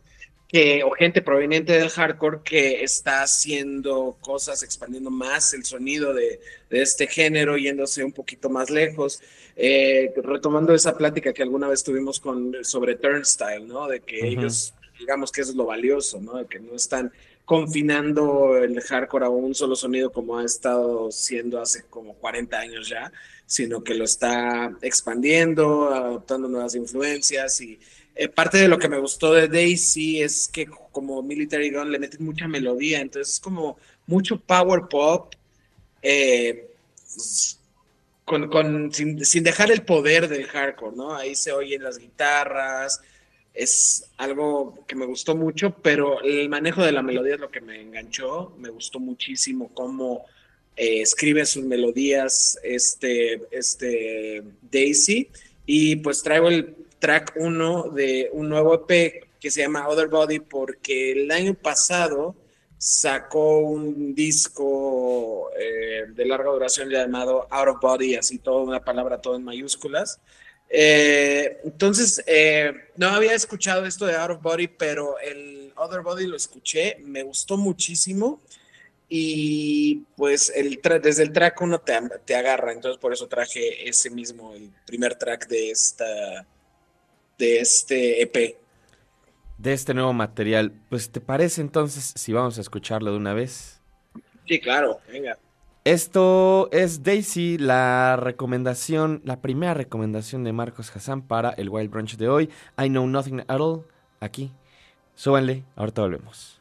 que, o gente proveniente del hardcore que está haciendo cosas, expandiendo más el sonido de, de este género, yéndose un poquito más lejos. Eh, retomando esa plática que alguna vez tuvimos con, sobre Turnstile, ¿no? De que ellos digamos que eso es lo valioso, ¿no? Que no están confinando el hardcore a un solo sonido como ha estado siendo hace como 40 años ya, sino que lo está expandiendo, adoptando nuevas influencias y eh, parte de lo que me gustó de Daisy es que como Military Gun le meten mucha melodía, entonces es como mucho power pop, eh, con, con- sin, sin dejar el poder del hardcore, ¿no? Ahí se oyen las guitarras, es algo que me gustó mucho, pero el manejo de la melodía es lo que me enganchó, me gustó muchísimo cómo eh, escribe sus melodías este, este Daisy, y pues traigo el track 1 de un nuevo EP que se llama Other Body porque el año pasado sacó un disco eh, de larga duración llamado Out of Body, así toda una palabra, todo en mayúsculas. Eh, entonces, eh, no había escuchado esto de Out of Body, pero el Other Body lo escuché, me gustó muchísimo y pues el desde el track uno te, te agarra, entonces por eso traje ese mismo, el primer track de esta de este EP. De este nuevo material. Pues, ¿te parece entonces si vamos a escucharlo de una vez? Sí, claro, venga. Esto es Daisy, la recomendación, la primera recomendación de Marcos Hassan para el Wild Brunch de hoy. I know nothing at all. Aquí. Súbanle, ahorita volvemos.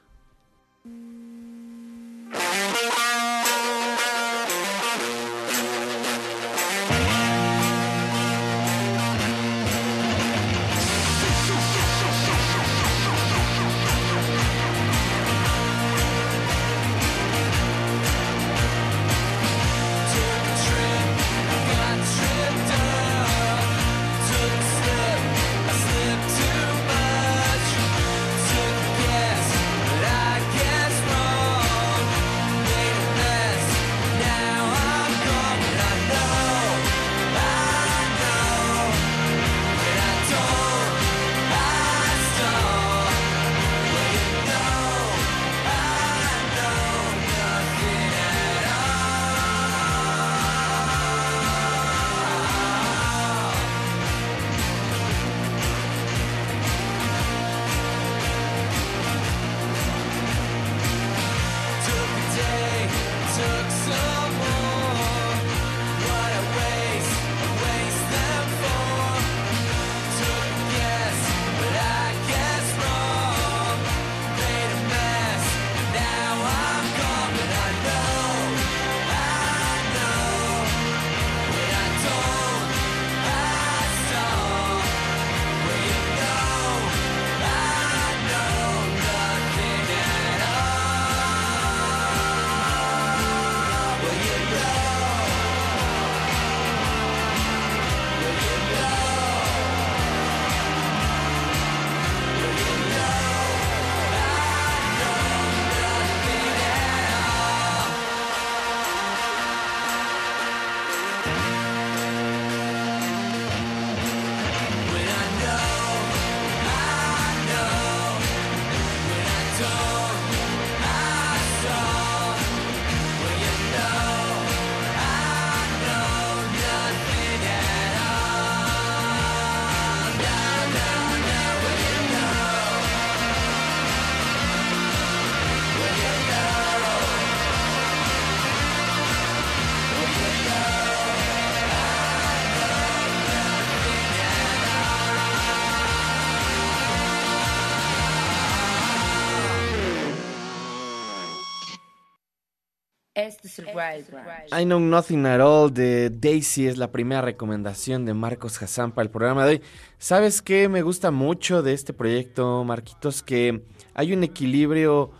I Know Nothing at All de Daisy es la primera recomendación de Marcos Hassan para el programa de hoy. ¿Sabes qué me gusta mucho de este proyecto, Marquitos? Que hay un equilibrio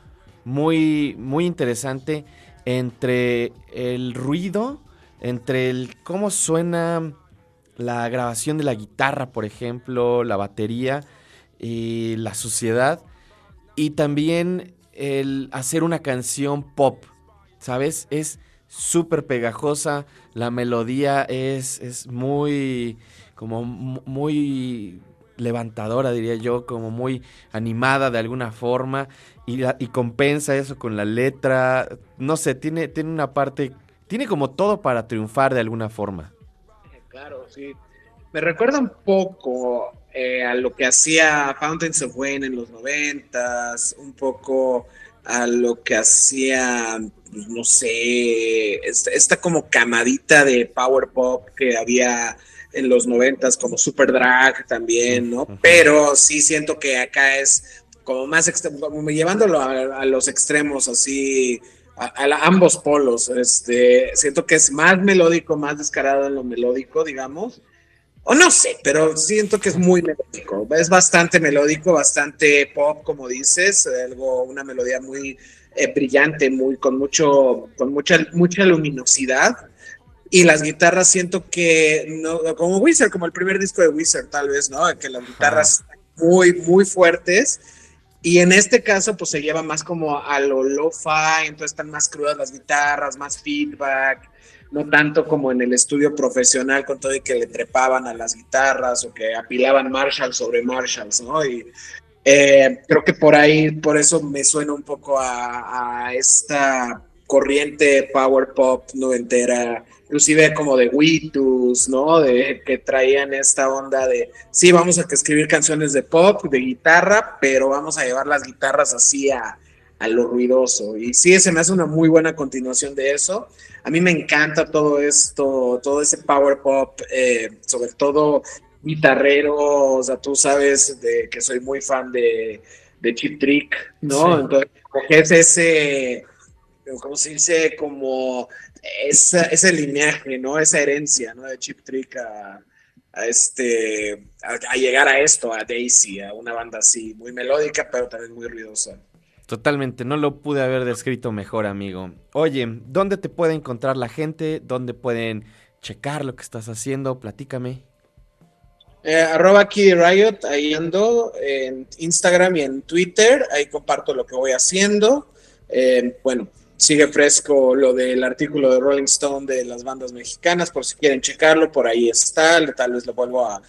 muy, muy interesante entre el ruido, entre el cómo suena la grabación de la guitarra, por ejemplo, la batería y la suciedad, y también el hacer una canción pop. ¿Sabes? Es súper pegajosa, la melodía es, es muy, como mu- muy levantadora, diría yo, como muy animada de alguna forma, y, la- y compensa eso con la letra, no sé, tiene, tiene una parte, tiene como todo para triunfar de alguna forma. Claro, sí. Me recuerda un poco eh, a lo que hacía Fountains of Wayne en los noventas, un poco a lo que hacía, pues, no sé, esta, esta como camadita de power pop que había en los noventas, como Super Drag también, ¿no? Pero sí siento que acá es como más, como llevándolo a, a los extremos, así, a, a la- ambos polos, este, siento que es más melódico, más descarado en lo melódico, digamos, o no sé, pero siento que es muy melódico, es bastante melódico, bastante pop, como dices, algo, una melodía muy eh, brillante, muy, con mucho, con mucha, mucha luminosidad, y las guitarras siento que, no, como Wizard, como el primer disco de Wizard, tal vez, ¿no? Que las guitarras muy, muy fuertes. Y en este caso, pues se lleva más como a lo lo-fi, entonces están más crudas las guitarras, más feedback, no tanto como en el estudio profesional con todo y que le trepaban a las guitarras o que apilaban Marshall sobre Marshalls, ¿no? Y eh, creo que por ahí, por eso me suena un poco a, esta corriente power pop noventera, inclusive como de Witus, ¿no? De que traían esta onda de, sí, vamos a escribir canciones de pop, de guitarra, pero vamos a llevar las guitarras así a, a lo ruidoso. Y sí, se me hace una muy buena continuación de eso. A mí me encanta todo esto, todo ese power pop, eh, sobre todo guitarrero, o sea, tú sabes de que soy muy fan de, de Chip Trick, ¿no? Sí. Entonces, como que es ese, ¿cómo se dice? Como esa, ese lineaje, ¿no? Esa herencia, ¿no? De Chip Trick a, a este, a, a llegar a esto, a Daisy, a una banda así, muy melódica, pero también muy ruidosa. Totalmente, no lo pude haber descrito mejor, amigo. Oye, ¿dónde te puede encontrar la gente? ¿Dónde pueden checar lo que estás haciendo? Platícame. Eh, arroba Kid Riot, ahí ando en Instagram y en Twitter, ahí comparto lo que voy haciendo. Eh, bueno, sigue fresco lo del artículo de Rolling Stone de las bandas mexicanas, por si quieren checarlo, por ahih está, tal vez lo vuelvo a,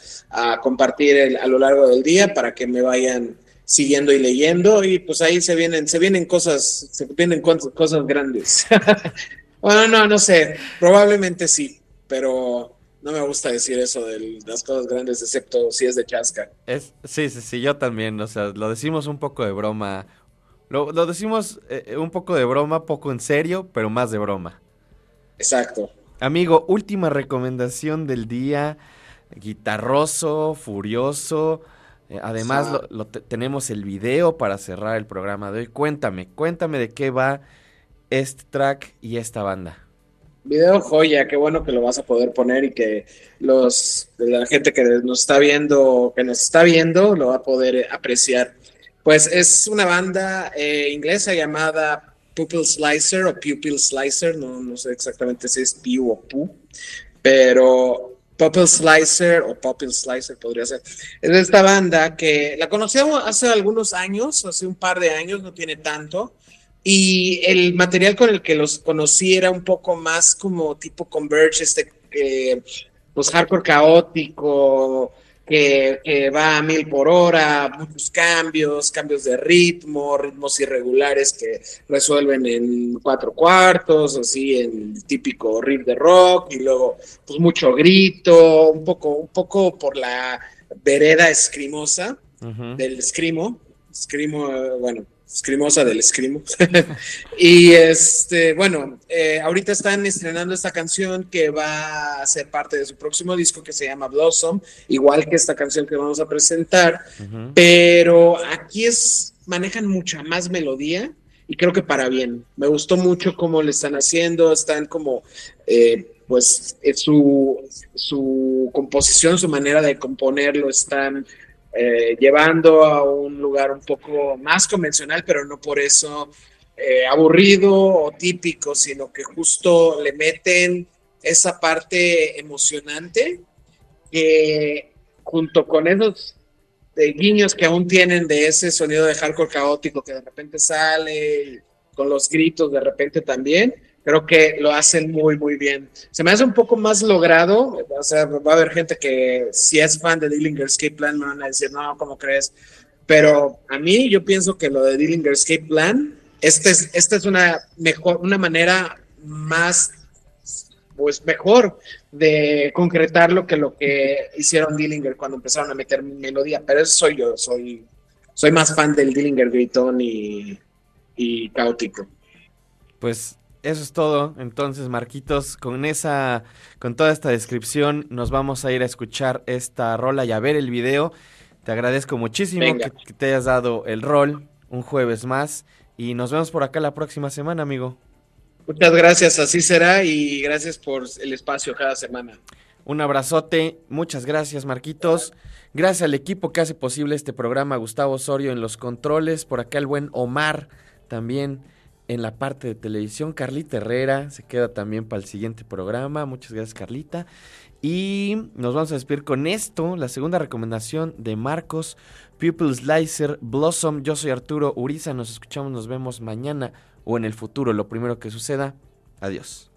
compartir a lo largo del día para que me vayan siguiendo y leyendo y pues ahí se vienen, se vienen cosas, se vienen cos- cosas grandes. bueno, no, no sé, probablemente sí, pero no me gusta decir eso de las cosas grandes, excepto si es de chasca. Es, sí, sí, sí, yo también, o sea, lo decimos un poco de broma. Lo, lo decimos eh, un poco de broma, poco en serio, pero más de broma. Exacto. Amigo, última recomendación del día. Guitarroso, furioso. Eh, además, lo, lo te- tenemos el video para cerrar el programa de hoy. Cuéntame, cuéntame de qué va este track y esta banda. Video joya, qué bueno que lo vas a poder poner y que los la gente que nos está viendo, que nos está viendo, lo va a poder eh, apreciar. Pues es una banda eh, inglesa llamada Pupil Slicer o Pupil Slicer, no, no sé exactamente si es Pu o Pu, pero Pupil Slicer o Pupil Slicer podría ser. Es de esta banda que la conocíamos hace algunos años, hace un par de años, no tiene tanto. Y el material con el que los conocí era un poco más como tipo Converge, este, eh, pues hardcore caótico, que, que va a mil por hora, muchos cambios, cambios de ritmo, ritmos irregulares que resuelven en cuatro cuartos, así en el típico riff de rock, y luego pues mucho grito, un poco, un poco por la vereda escrimosa del escrimo, escrimo, eh, bueno, escrimosa del escrimo. y este, bueno, eh, ahorita están estrenando esta canción que va a ser parte de su próximo disco que se llama Blossom, igual que esta canción que vamos a presentar, pero aquí es, manejan mucha más melodía y creo que para bien. Me gustó mucho cómo le están haciendo, están como, eh, pues, eh, su, su composición, su manera de componerlo, están eh, llevando a un lugar un poco más convencional, pero no por eso eh, aburrido o típico, sino que justo le meten esa parte emocionante que junto con esos eh, guiños que aún tienen de ese sonido de hardcore caótico que de repente sale, con los gritos de repente también, creo que lo hacen muy, muy bien. Se me hace un poco más logrado, o sea, va a haber gente que si es fan de Dillinger Escape Plan me van a decir, no, ¿cómo crees? Pero a mí yo pienso que lo de Dillinger Escape Plan, este es, esta es una mejor, una manera más pues mejor de concretarlo que lo que hicieron Dillinger cuando empezaron a meter melodía, pero eso soy yo, soy, soy más fan del Dillinger gritón y caótico. Pues eso es todo. Entonces, Marquitos, con esa, con toda esta descripción, nos vamos a ir a escuchar esta rola y a ver el video. Te agradezco muchísimo que, que te hayas dado el rol un jueves más. Y nos vemos por acá la próxima semana, amigo. Muchas gracias, así será y gracias por el espacio cada semana. Un abrazote, muchas gracias Marquitos. Gracias al equipo que hace posible este programa, Gustavo Osorio en los controles, por acá el buen Omar también en la parte de televisión, Carlita Herrera se queda también para el siguiente programa, muchas gracias Carlita. Y nos vamos a despedir con esto, la segunda recomendación de Marcos, Pupil Slicer, Blossom, yo soy Arturo Uriza, nos escuchamos, nos vemos mañana o en el futuro, lo primero que suceda. Adiós.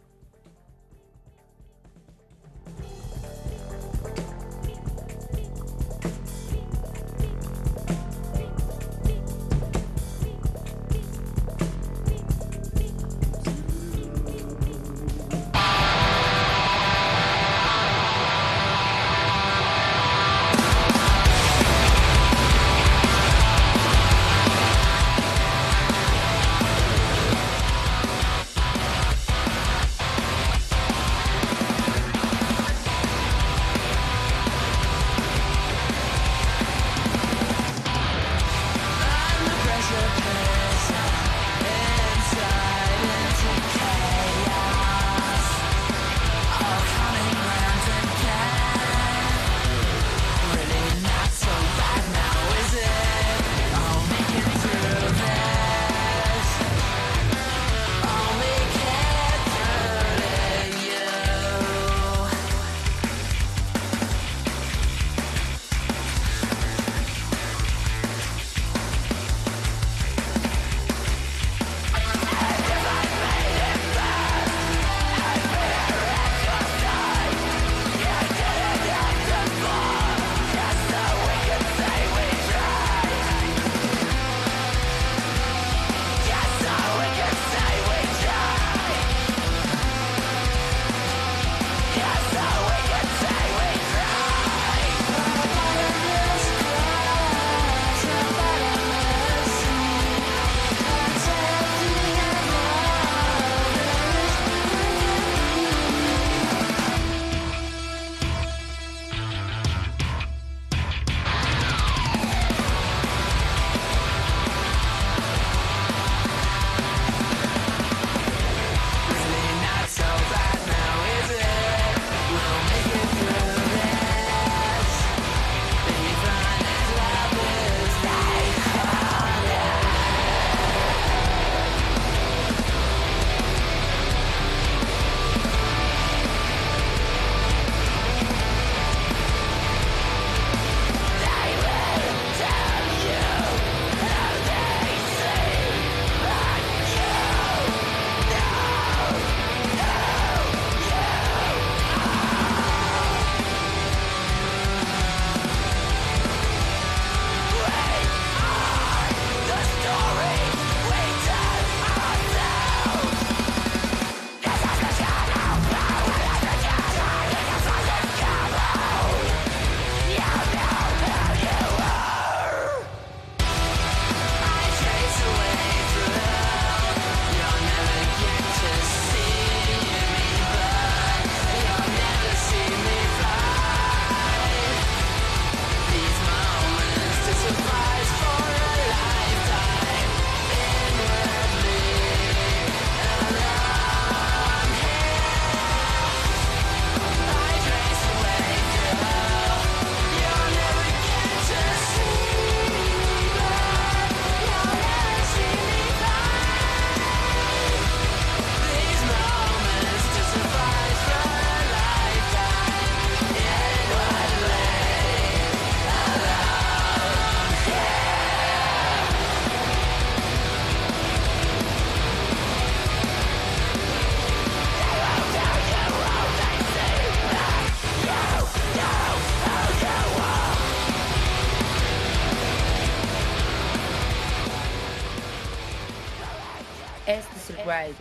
Este